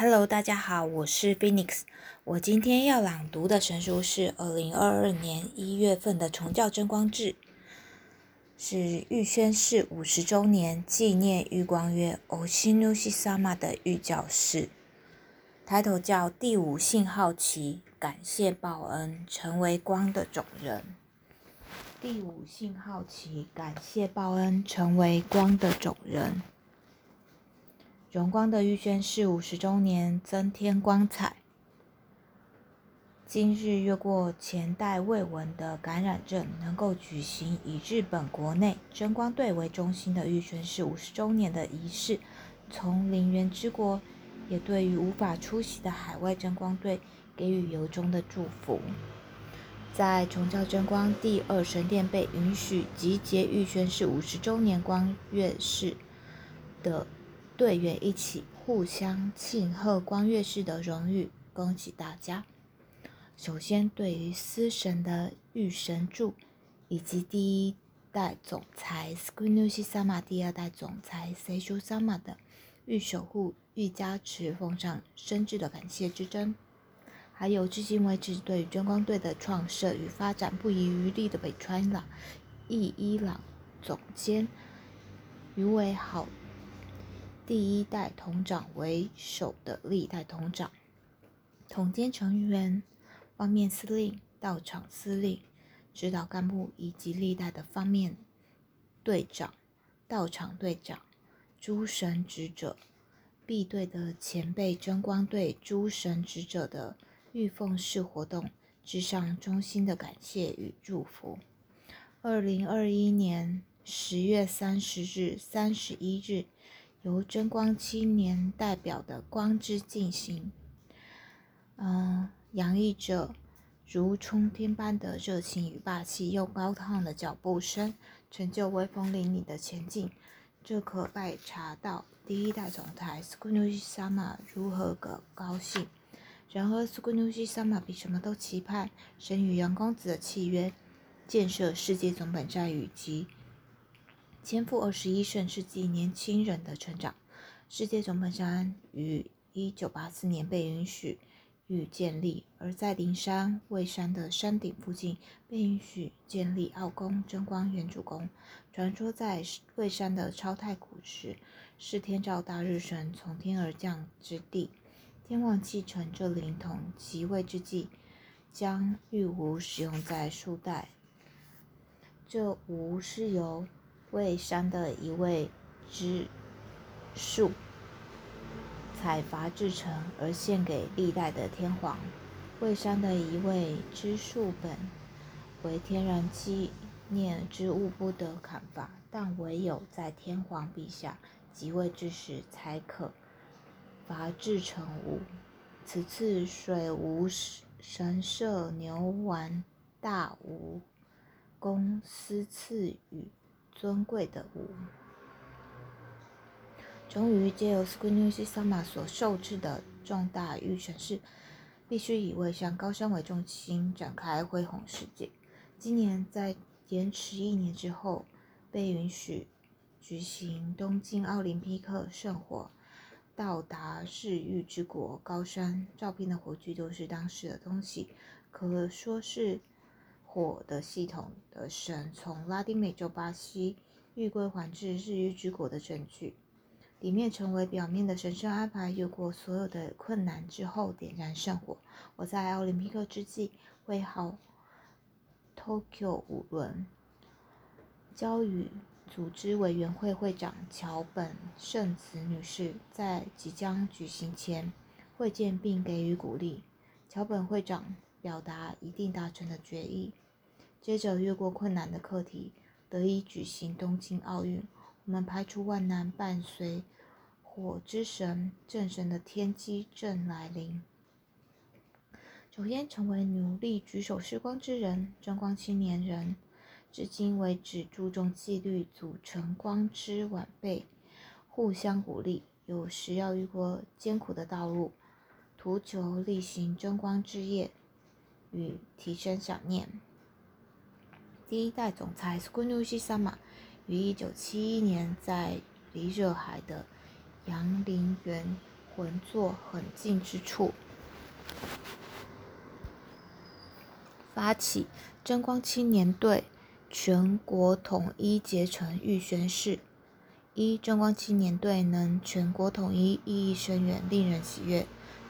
Hello，大家好，我是 Phoenix。我今天要朗读的神书是二零二二年一月份的《重教真光志》，是玉宣誓五十周年纪念玉光月 Oshinushi Sama 的玉教士。抬头叫第五信号旗，感谢报恩，成为光的种人。第五信号旗，感谢报恩，成为光的种人。荣光的玉宣是五十周年，增添光彩。今日越过前代未闻的感染症，能够举行以日本国内争光队为中心的玉宣是五十周年的仪式，从陵园之国，也对于无法出席的海外争光队给予由衷的祝福。在崇教真光第二神殿被允许集结玉宣是五十周年光月式的。队员一起互相庆贺光月式的荣誉，恭喜大家！首先，对于司神的御神柱，以及第一代总裁 Skunushi Sama、第二代总裁 Seishu Sama 的御守护、御加持，奉上深挚的感谢之真。还有至今为止对真光队的创设与发展不遗余力的北川朗、义一朗总监，余为好。第一代统长为首的历代统长、统监成员、方面司令、道场司令、指导干部以及历代的方面队长、道场队长、诸神职者、B 队的前辈争光队诸神职者的御奉式活动，致上衷心的感谢与祝福。二零二一年十月三十日、三十一日。由真光青年代表的光之进行，嗯，洋溢着如冲天般的热情与霸气，又高亢的脚步声，成就威风凛凛的前进。这可拜查到第一代总裁 Skunushi Sama 如何个高兴。然而，Skunushi Sama 比什么都期盼神与杨公子的契约，建设世界总本站以及。肩负二十一世纪年轻人的成长，世界总本山于一九八四年被允许与建立，而在灵山蔚山的山顶附近被允许建立奥宫真光元主宫。传说在蔚山的超太古时，是天照大日神从天而降之地，天王继承这灵童即位之际，将玉壶使用在数代。这壶是由蔚山的一位知树采伐制成，而献给历代的天皇。蔚山的一位知树本为天然纪念之物，不得砍伐，但唯有在天皇陛下即位之时，才可伐制成物。此次水无神社牛丸大无公私赐予。尊贵的物，终于借由 Skunushi Sama 所受制的重大预选式，必须以蔚山高山为中心展开恢宏世界。今年在延迟一年之后，被允许举行东京奥林匹克圣火到达世玉之国高山。照片的火炬都是当时的东西，可说是。火的系统的神从拉丁美洲巴西欲归还至日月之国的证据，里面成为表面的神圣安排，越过所有的困难之后点燃圣火。我在奥林匹克之际会好 Tokyo 五轮交与组织委员会会长桥本圣子女士在即将举行前会见并给予鼓励。桥本会长。表达一定达成的决议，接着越过困难的课题，得以举行东京奥运。我们排除万难，伴随火之神正神的天机正来临。首先成为努力举手时光之人，争光青年人，至今为止注重纪律，组成光之晚辈，互相鼓励。有时要越过艰苦的道路，图求力行争光之业。与提升想念。第一代总裁 Skunushi Sama 于一九七一年在离热海的杨林园魂作很近之处。发起贞光青年队全国统一结成预宣誓。一贞光青年队能全国统一，意义深远，令人喜悦。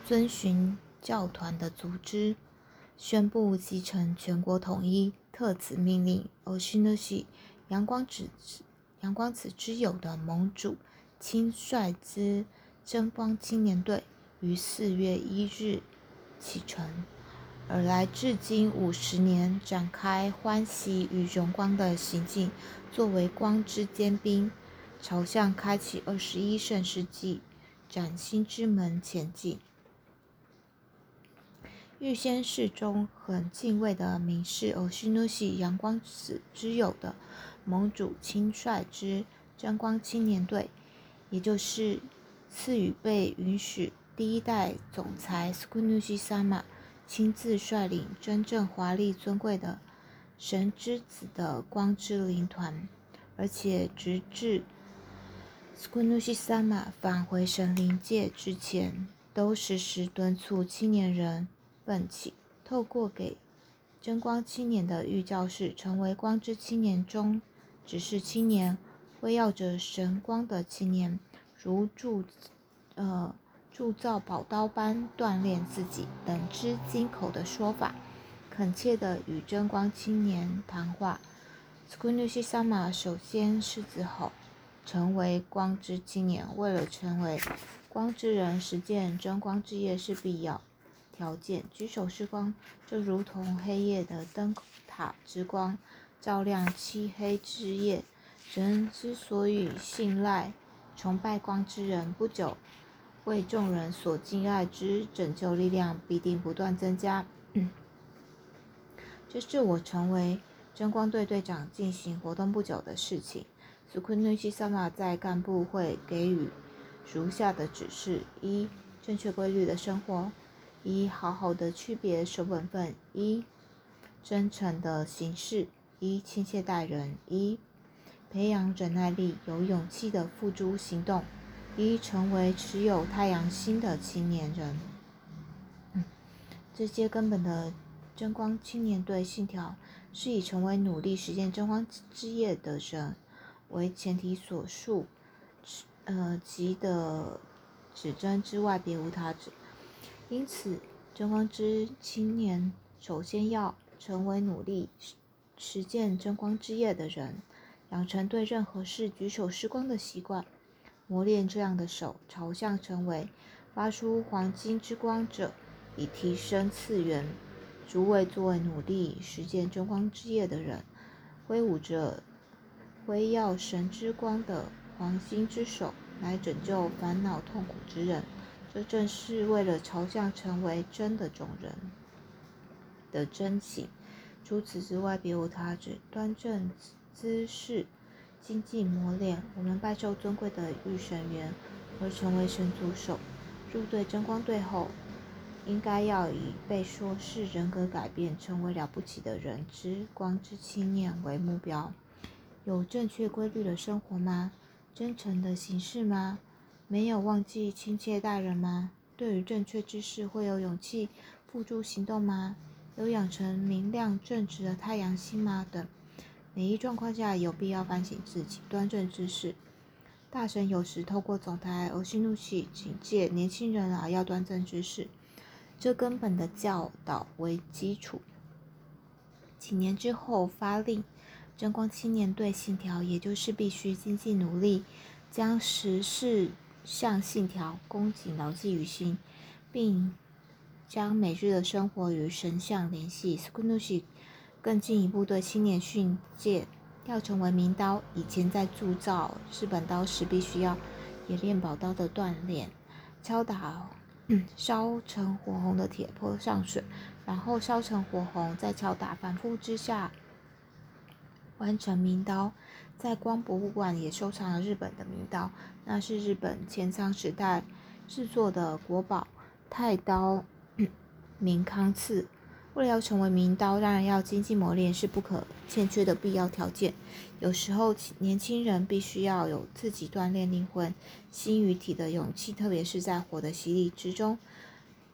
遵循教团的组织，宣布继承全国统一。特此命令，欧西诺西阳光子阳光子之友的盟主亲率之贞光青年队于四月一日启程，而来至今五十年，展开欢喜与荣光的行进，作为光之尖兵。朝向开启二十一世纪崭新之门前进。预先世中很敬畏的名士欧西努西阳光子之友的盟主亲率之真光青年队，也就是赐予被允许第一代总裁斯库努西萨玛亲自率领真正华丽尊贵的神之子的光之灵团，而且直至。斯库努西萨玛返回神灵界之前，都时时敦促青年人奋起，透过给真光青年的预教士，成为光之青年中只是青年，辉耀着神光的青年，如铸呃铸造宝刀般锻炼自己等之金口的说法，恳切地与真光青年谈话。斯库努西萨玛首先狮子吼。成为光之青年，为了成为光之人，实践真光之夜是必要条件。举手是光，就如同黑夜的灯塔之光，照亮漆黑之夜。人之所以信赖、崇拜光之人，不久为众人所敬爱之拯救力量必定不断增加。这是我成为真光队队长进行活动不久的事情。苏坤内西萨玛在干部会给予如下的指示：一、正确规律的生活；一、好好的区别守本分；一、真诚的行事；一、亲切待人；一、培养忍耐力，有勇气的付诸行动；一、成为持有太阳星的青年人。这些根本的真光青年队信条，是以成为努力实现真光之夜的人。为前提所述，呃，及的指针之外，别无他指。因此，真光之青年首先要成为努力实践真光之夜的人，养成对任何事举手施光的习惯，磨练这样的手，朝向成为发出黄金之光者，以提升次元。诸位作为努力实践真光之夜的人，挥舞着。辉耀神之光的黄金之手，来拯救烦恼痛苦之人，这正是为了朝向成为真的种人的真情。除此之外，别无他指。端正姿势，精进磨练。我们拜受尊贵的御神元，而成为神族手。入队真光队后，应该要以被说是人格改变，成为了不起的人之光之青年为目标。有正确规律的生活吗？真诚的行事吗？没有忘记亲切待人吗？对于正确之事会有勇气付诸行动吗？有养成明亮正直的太阳星吗？等每一状况下有必要反省自己端正之事。大神有时透过总台而息怒气警戒年轻人啊，要端正之事，这根本的教导为基础。几年之后发令。真光青年队信条，也就是必须精进努力，将十事向信条恭谨牢记于心，并将每日的生活与神像联系。s k u n u s i 更进一步对青年训诫，要成为名刀。以前在铸造日本刀时，必须要冶炼宝刀的锻炼，敲打烧成火红的铁泼上水，然后烧成火红，再敲打，反复之下。完成名刀，在光博物馆也收藏了日本的名刀，那是日本前仓时代制作的国宝太刀明康次。为了要成为名刀，当然要精进磨练是不可欠缺的必要条件。有时候，年轻人必须要有自己锻炼灵魂、心与体的勇气，特别是在火的洗礼之中。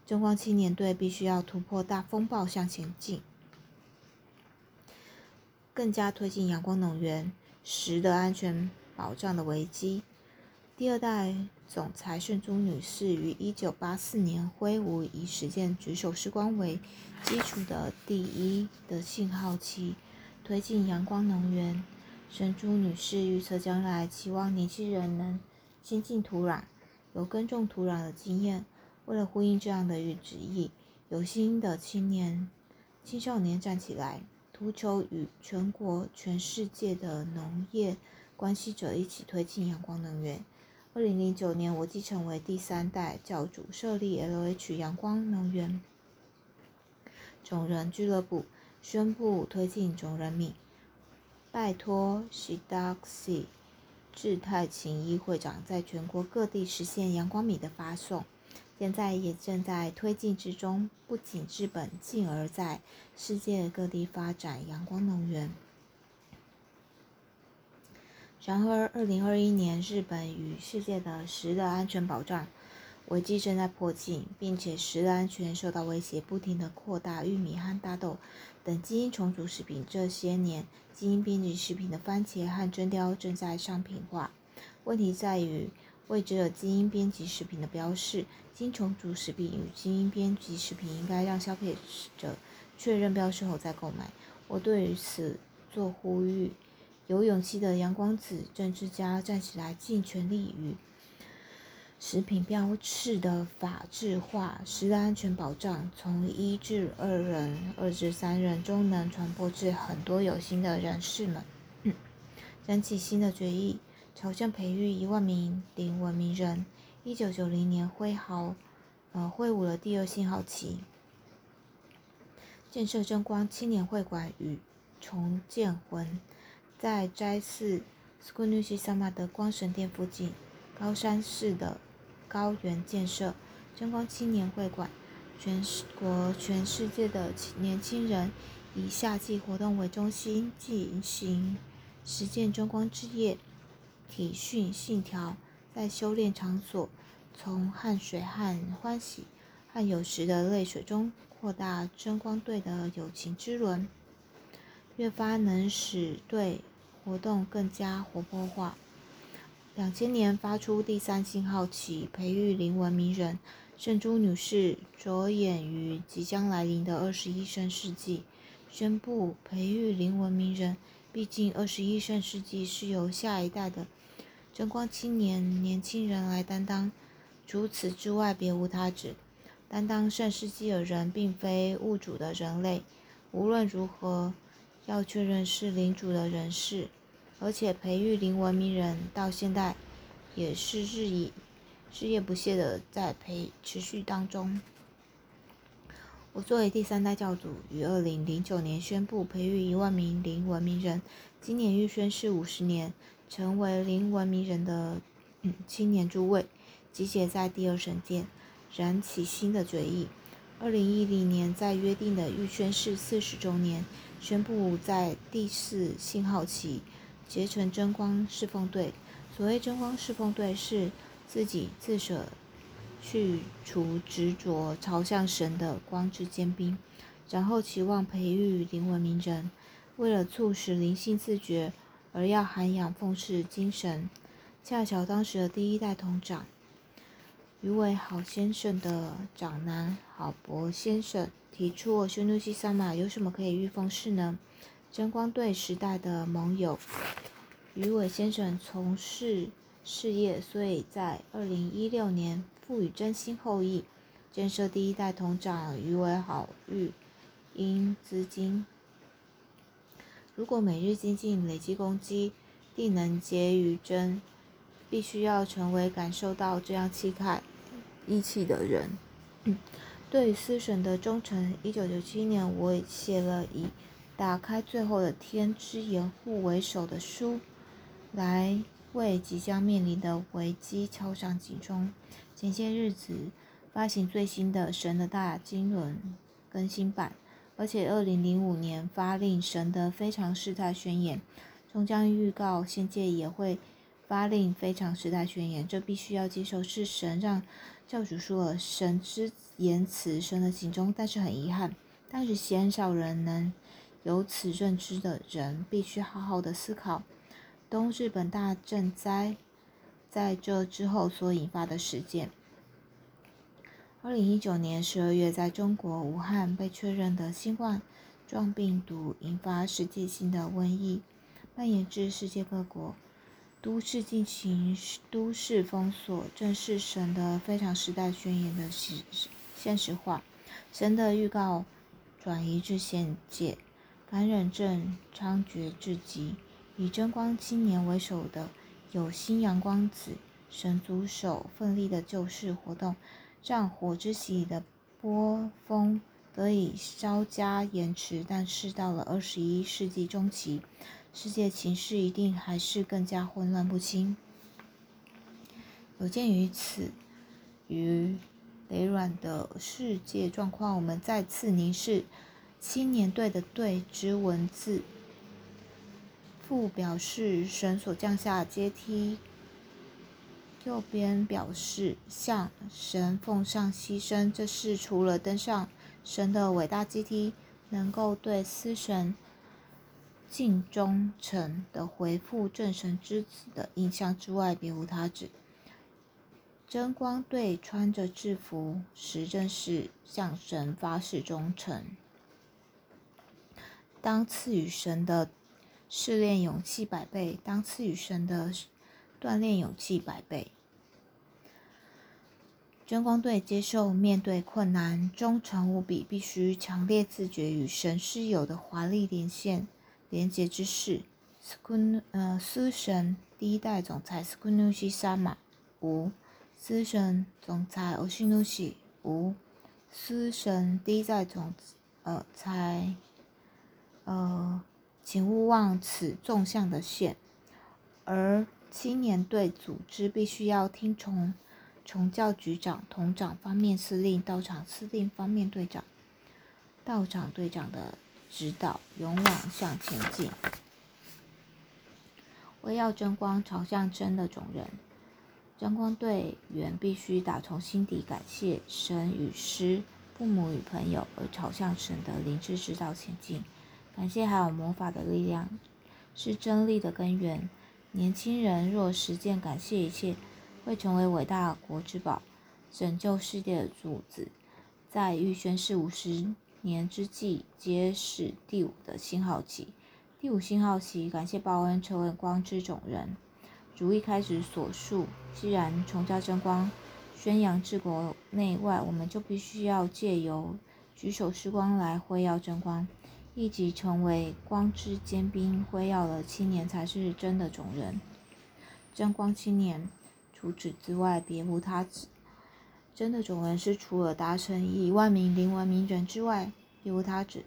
争光青年队必须要突破大风暴向前进，更加推进阳光能源十的安全保障的危机。第二代总裁圣珠女士于一九八四年挥舞以实践举手时光为基础的第一的信号旗，推进阳光能源。圣珠女士预测将来，期望年轻人能先进土壤，有耕种土壤的经验。为了呼应这样的旨意，有心的青年、青少年站起来，图求与全国、全世界的农业关系者一起推进阳光能源。二零零九年，我继承为第三代教主，设立 LH 阳光能源种人俱乐部，宣布推进种人米。拜托 Shidaxi 智太勤一会长，在全国各地实现阳光米的发送。现在也正在推进之中，不仅日本，进而在世界各地发展阳光能源。然而，二零二一年，日本与世界的食的安全保障危机正在迫近，并且食的安全受到威胁，不停地扩大。玉米和大豆等基因重组食品，这些年基因编辑食品的番茄和真雕正在商品化。问题在于。未知的基因编辑食品的标示，基因重组食品与基因编辑食品应该让消费者确认标识后再购买。我对于此做呼吁。有勇气的阳光子政治家站起来，尽全力与食品标示的法制化、食的安全保障，从一至二人、二至三人中能传播至很多有心的人士们，燃起新的决议。朝向培育一万名零文明人。一九九零年挥毫，呃，挥舞了第二信号旗，建设真光青年会馆与重建魂，在斋寺 s k u n u s h i Sama 的光神殿附近高山市的高原建设真光青年会馆。全国、全世界的青年轻人以夏季活动为中心进行实践贞光之夜。体训信条，在修炼场所，从汗水和欢喜和有时的泪水中扩大争光队的友情之轮，越发能使队活动更加活泼化。两千年发出第三信号起，培育灵文明人。圣珠女士着眼于即将来临的二十一世纪，宣布培育灵文明人。毕竟，二十一世纪是由下一代的。争光青年年轻人来担当，除此之外别无他指。担当圣世纪的人，并非物主的人类。无论如何，要确认是领主的人士，而且培育灵文明人到现在也是日以日夜不懈的在培持续当中。我作为第三代教主，于二零零九年宣布培育一万名灵文明人，今年预宣誓五十年。成为灵文明人的青年诸位，集结在第二神殿，燃起新的决议。二零一零年，在约定的预宣誓四十周年，宣布在第四信号旗结成真光侍奉队。所谓真光侍奉队，是自己自舍去除执着，朝向神的光之尖兵，然后期望培育灵文明人，为了促使灵性自觉。而要涵养奉事精神，恰巧当时的第一代同长于伟好先生的长男郝博先生提出：“修努西萨玛有什么可以御奉事呢？”真光队时代的盟友于伟先生从事事业，所以在二零一六年赋予真心厚意，建设第一代同长余为好育因资金。如果每日精进累积攻击，定能结于真，必须要成为感受到这样气概义气的人。对于思神的忠诚。一九九七年，我写了以“打开最后的天之掩护”为首的书，来为即将面临的危机敲响警钟。前些日子发行最新的《神的大经纶》更新版。而且二零零五年发令神的非常事态宣言，终将预告仙界也会发令非常事态宣言。这必须要接受是神让教主说了神之言辞，神的行中。但是很遗憾，但是鲜少人能有此认知的人，必须好好的思考东日本大震灾在这之后所引发的事件。二零一九年十二月，在中国武汉被确认的新冠状病毒引发世界性的瘟疫，蔓延至世界各国，都市进行都市封锁，正是神的非常时代宣言的实现实化。神的预告转移至现界，感染症猖獗至极，以真光青年为首的有新阳光子神族手奋力的救世活动。让火之洗的波峰得以稍加延迟，但是到了二十一世纪中期，世界情势一定还是更加混乱不清。有鉴于此与微软的世界状况，我们再次凝视青年队的队之文字，附表示神所降下阶梯。右边表示向神奉上牺牲，这是除了登上神的伟大阶梯，能够对司神尽忠诚的回复正神之子的印象之外，别无他旨。真光队穿着制服，实正是向神发誓忠诚。当赐予神的试炼勇气百倍，当赐予神的锻炼勇气百倍。真光队接受面对困难，忠诚无比，必须强烈自觉与神师有的华丽连线连接之事。斯昆呃，司神第一代总裁斯昆努西沙马无，司神总裁欧西努西无，司神第一代总呃裁呃，请勿忘此纵向的线。而青年队组织必须要听从。从教局长、同长方面司令、道场司令方面队长、道场队长的指导，勇往向前进。为要争光，朝向真的种人，争光队员必须打从心底感谢神与师、父母与朋友，而朝向神的灵智之道前进。感谢还有魔法的力量，是真理的根源。年轻人若实践感谢一切。会成为伟大国之宝，拯救世界的主子。在预宣誓五十年之际，揭示第五的星号旗。第五星号旗，感谢报恩，成为光之种人。如一开始所述，既然崇教真光，宣扬治国内外，我们就必须要借由举手施光来辉耀真光，一即成为光之尖兵，辉耀了青年才是真的种人，真光青年。除此之外，别无他指。真的种人是除了达成一万名灵文名人之外，别无他指。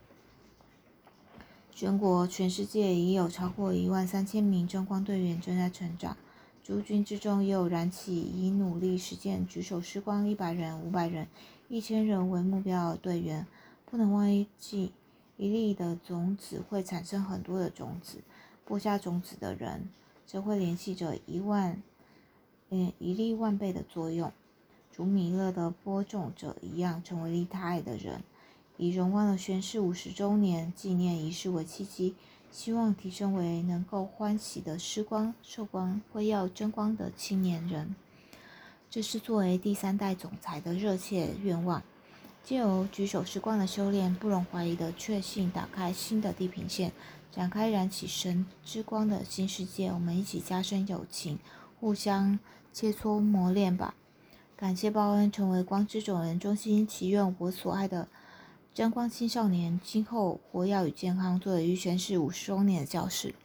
全国、全世界已有超过一万三千名真光队员正在成长。诸军之中也有燃起以努力实践举手施光一百人、五百人、一千人为目标的队员。不能忘记，一粒的种子会产生很多的种子。播下种子的人，则会联系着一万。嗯，一粒万倍的作用，如米勒的播种者一样，成为利他爱的人，以荣光的宣誓五十周年纪念仪式为契机，希望提升为能够欢喜的施光、受光、辉耀争光的青年人。这是作为第三代总裁的热切愿望。借由举手之光的修炼，不容怀疑的确信，打开新的地平线，展开燃起神之光的新世界。我们一起加深友情。互相切磋磨练吧。感谢报恩，成为光之种人，衷心祈愿我所爱的真光青少年今后活跃与健康，作为预宣誓五十周年的教室。